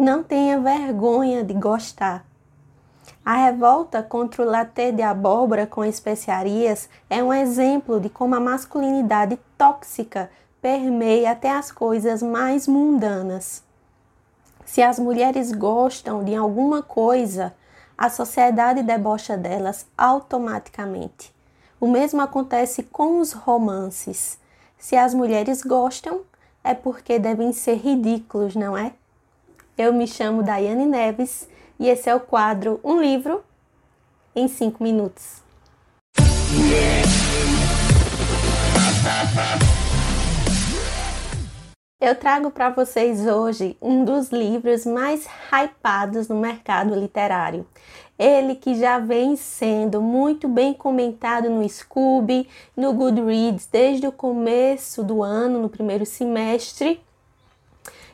Não tenha vergonha de gostar. A revolta contra o latte de abóbora com especiarias é um exemplo de como a masculinidade tóxica permeia até as coisas mais mundanas. Se as mulheres gostam de alguma coisa, a sociedade debocha delas automaticamente. O mesmo acontece com os romances. Se as mulheres gostam, é porque devem ser ridículos, não é? Eu me chamo Daiane Neves e esse é o quadro Um Livro em 5 Minutos. Eu trago para vocês hoje um dos livros mais hypados no mercado literário. Ele que já vem sendo muito bem comentado no Scooby, no Goodreads desde o começo do ano, no primeiro semestre,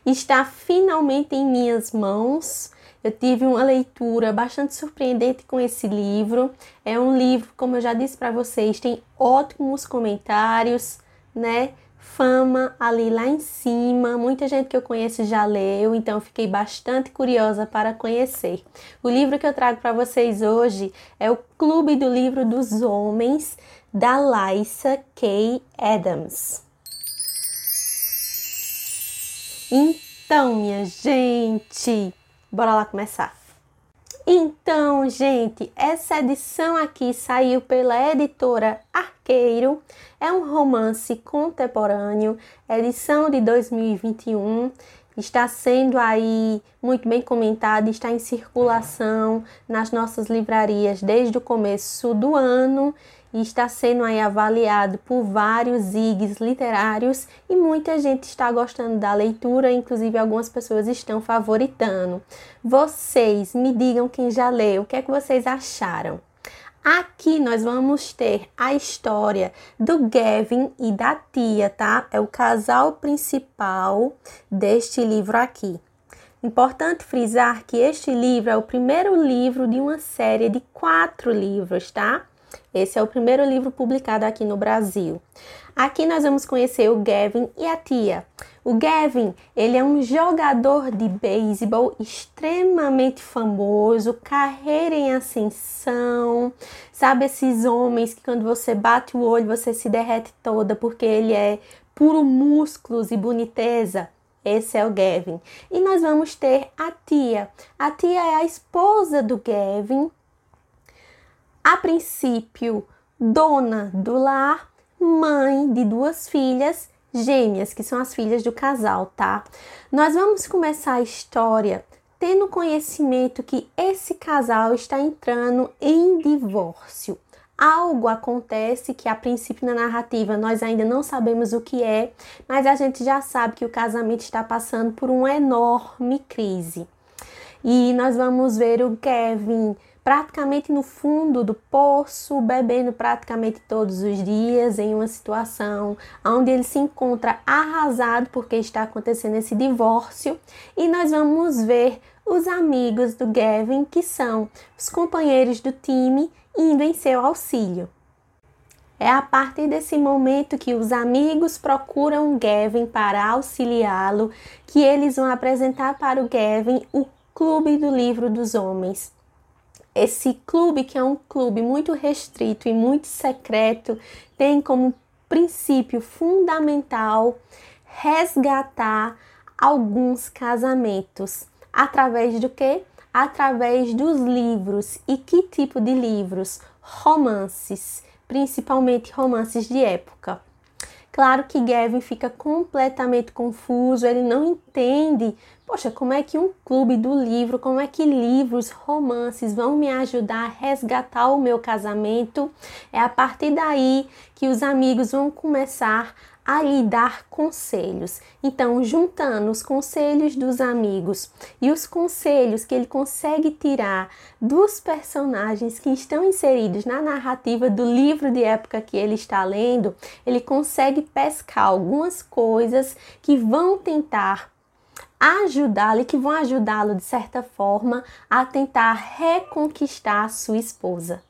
está finalmente em minhas mãos. Eu tive uma leitura bastante surpreendente com esse livro. É um livro, como eu já disse para vocês, tem ótimos comentários, né? Fama ali lá em cima. Muita gente que eu conheço já leu, então fiquei bastante curiosa para conhecer. O livro que eu trago para vocês hoje é o Clube do Livro dos Homens da Lysa K. Adams. Então, minha gente, Bora lá começar. Então, gente, essa edição aqui saiu pela editora Arqueiro. É um romance contemporâneo, edição de 2021. Está sendo aí muito bem comentado, está em circulação nas nossas livrarias desde o começo do ano e está sendo aí avaliado por vários IGs literários e muita gente está gostando da leitura, inclusive algumas pessoas estão favoritando. Vocês me digam quem já leu, o que é que vocês acharam? Aqui nós vamos ter a história do Gavin e da tia, tá? É o casal principal deste livro aqui. Importante frisar que este livro é o primeiro livro de uma série de quatro livros, tá? Esse é o primeiro livro publicado aqui no Brasil. Aqui nós vamos conhecer o Gavin e a tia. O Gavin, ele é um jogador de beisebol extremamente famoso, carreira em ascensão. Sabe esses homens que quando você bate o olho você se derrete toda porque ele é puro músculos e boniteza? Esse é o Gavin. E nós vamos ter a tia. A tia é a esposa do Gavin, a princípio dona do lar, mãe de duas filhas gêmeas, que são as filhas do casal, tá? Nós vamos começar a história tendo conhecimento que esse casal está entrando em divórcio. Algo acontece que a princípio na narrativa nós ainda não sabemos o que é, mas a gente já sabe que o casamento está passando por uma enorme crise. E nós vamos ver o Kevin praticamente no fundo do poço, bebendo praticamente todos os dias, em uma situação onde ele se encontra arrasado porque está acontecendo esse divórcio, e nós vamos ver os amigos do Gavin, que são os companheiros do time, indo em seu auxílio. É a partir desse momento que os amigos procuram Gavin para auxiliá-lo que eles vão apresentar para o Gavin o Clube do Livro dos Homens. Esse clube, que é um clube muito restrito e muito secreto, tem como princípio fundamental resgatar alguns casamentos. Através do que? Através dos livros. E que tipo de livros? Romances, principalmente romances de época. Claro que Gavin fica completamente confuso, ele não entende, poxa, como é que um clube do livro, como é que livros, romances vão me ajudar a resgatar o meu casamento? É a partir daí que os amigos vão começar a lhe dar conselhos. Então, juntando os conselhos dos amigos e os conselhos que ele consegue tirar dos personagens que estão inseridos na narrativa do livro de época que ele está lendo, ele consegue pescar algumas coisas que vão tentar ajudá-lo e que vão ajudá-lo de certa forma a tentar reconquistar a sua esposa.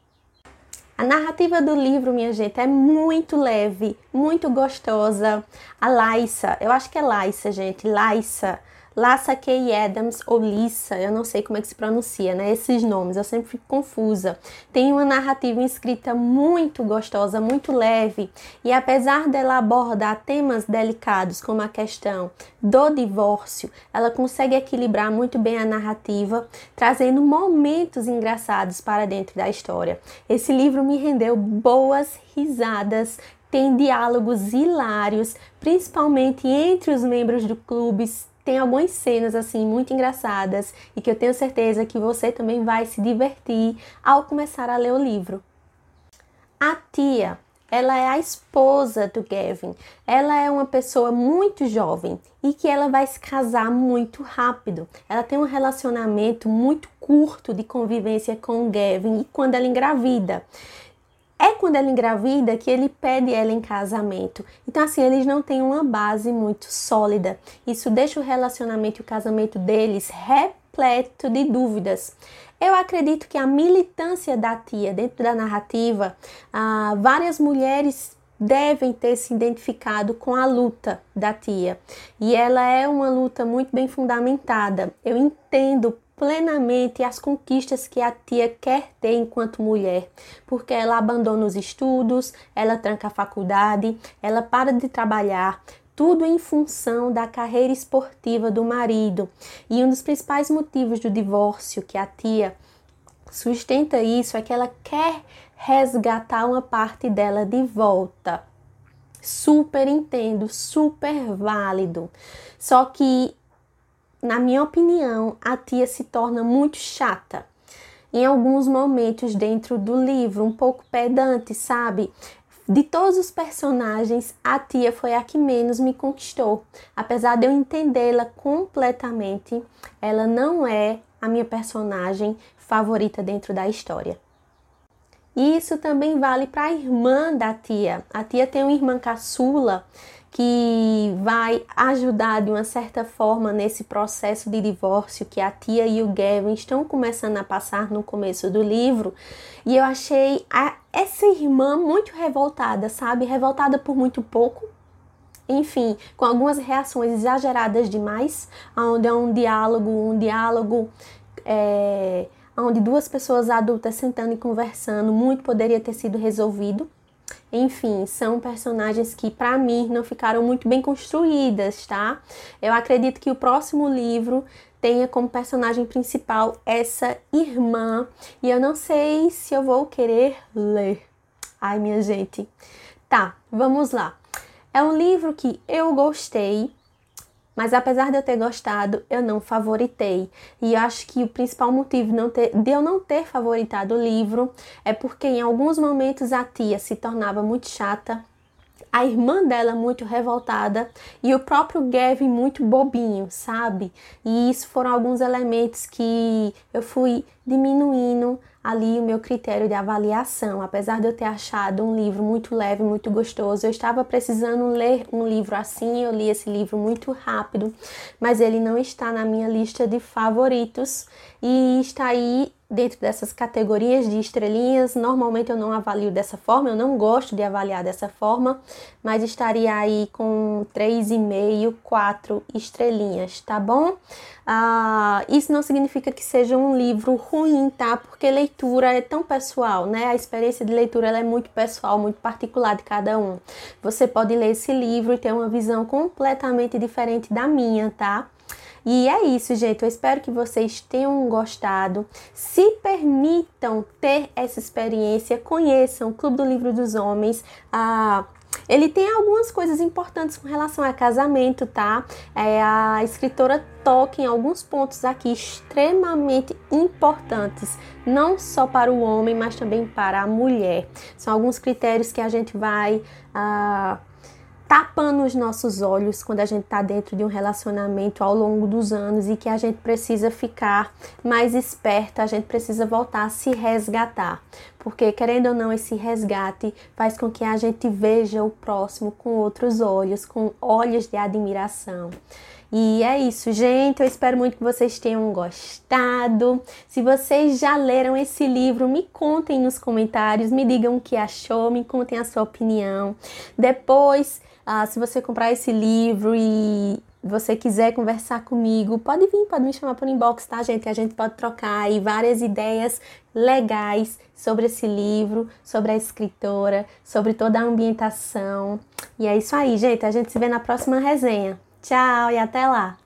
A narrativa do livro, minha gente, é muito leve, muito gostosa. A Laissa, eu acho que é Laissa, gente, Laissa, Lassa Kay Adams ou Lissa, eu não sei como é que se pronuncia, né? Esses nomes, eu sempre fico confusa. Tem uma narrativa escrita muito gostosa, muito leve, e apesar dela abordar temas delicados como a questão do divórcio, ela consegue equilibrar muito bem a narrativa, trazendo momentos engraçados para dentro da história. Esse livro me rendeu boas risadas, tem diálogos hilários, principalmente entre os membros do clube. Tem algumas cenas assim muito engraçadas e que eu tenho certeza que você também vai se divertir ao começar a ler o livro. A tia, ela é a esposa do Gavin. Ela é uma pessoa muito jovem e que ela vai se casar muito rápido. Ela tem um relacionamento muito curto de convivência com o Gavin e quando ela engravida. É quando ela engravida que ele pede ela em casamento. Então, assim, eles não têm uma base muito sólida. Isso deixa o relacionamento e o casamento deles repleto de dúvidas. Eu acredito que a militância da tia dentro da narrativa, ah, várias mulheres devem ter se identificado com a luta da tia. E ela é uma luta muito bem fundamentada. Eu entendo plenamente as conquistas que a tia quer ter enquanto mulher, porque ela abandona os estudos, ela tranca a faculdade, ela para de trabalhar, tudo em função da carreira esportiva do marido. E um dos principais motivos do divórcio que a tia sustenta isso é que ela quer resgatar uma parte dela de volta. Super entendo, super válido. Só que na minha opinião, a tia se torna muito chata. Em alguns momentos dentro do livro, um pouco pedante, sabe? De todos os personagens, a tia foi a que menos me conquistou. Apesar de eu entendê-la completamente, ela não é a minha personagem favorita dentro da história. E isso também vale para a irmã da tia. A tia tem uma irmã caçula que vai ajudar de uma certa forma nesse processo de divórcio que a tia e o Gavin estão começando a passar no começo do livro. E eu achei a, essa irmã muito revoltada, sabe? Revoltada por muito pouco. Enfim, com algumas reações exageradas demais, onde é um diálogo, um diálogo é, onde duas pessoas adultas sentando e conversando, muito poderia ter sido resolvido enfim, são personagens que para mim não ficaram muito bem construídas, tá? Eu acredito que o próximo livro tenha como personagem principal essa irmã e eu não sei se eu vou querer ler. Ai, minha gente. Tá, vamos lá. É um livro que eu gostei, mas apesar de eu ter gostado, eu não favoritei. E acho que o principal motivo ter, de eu não ter favoritado o livro é porque em alguns momentos a tia se tornava muito chata, a irmã dela muito revoltada e o próprio Gavin muito bobinho, sabe? E isso foram alguns elementos que eu fui diminuindo ali o meu critério de avaliação. Apesar de eu ter achado um livro muito leve, muito gostoso, eu estava precisando ler um livro assim. Eu li esse livro muito rápido, mas ele não está na minha lista de favoritos e está aí dentro dessas categorias de estrelinhas. Normalmente eu não avalio dessa forma, eu não gosto de avaliar dessa forma, mas estaria aí com 3,5, 4 estrelinhas, tá bom? Ah, isso não significa que seja um livro ruim, tá? Porque leitura é tão pessoal, né? A experiência de leitura é muito pessoal, muito particular de cada um. Você pode ler esse livro e ter uma visão completamente diferente da minha, tá? E é isso, gente. Eu espero que vocês tenham gostado. Se permitam ter essa experiência, conheçam o Clube do Livro dos Homens. Ah, ele tem algumas coisas importantes com relação a casamento, tá? É, a escritora toca em alguns pontos aqui extremamente importantes, não só para o homem, mas também para a mulher. São alguns critérios que a gente vai. Ah, tapando os nossos olhos quando a gente está dentro de um relacionamento ao longo dos anos e que a gente precisa ficar mais esperto, a gente precisa voltar a se resgatar. Porque, querendo ou não, esse resgate faz com que a gente veja o próximo com outros olhos, com olhos de admiração. E é isso, gente. Eu espero muito que vocês tenham gostado. Se vocês já leram esse livro, me contem nos comentários, me digam o que achou, me contem a sua opinião. Depois, ah, se você comprar esse livro e você quiser conversar comigo, pode vir, pode me chamar por inbox, tá, gente? A gente pode trocar aí várias ideias legais sobre esse livro, sobre a escritora, sobre toda a ambientação. E é isso aí, gente. A gente se vê na próxima resenha. Tchau e até lá!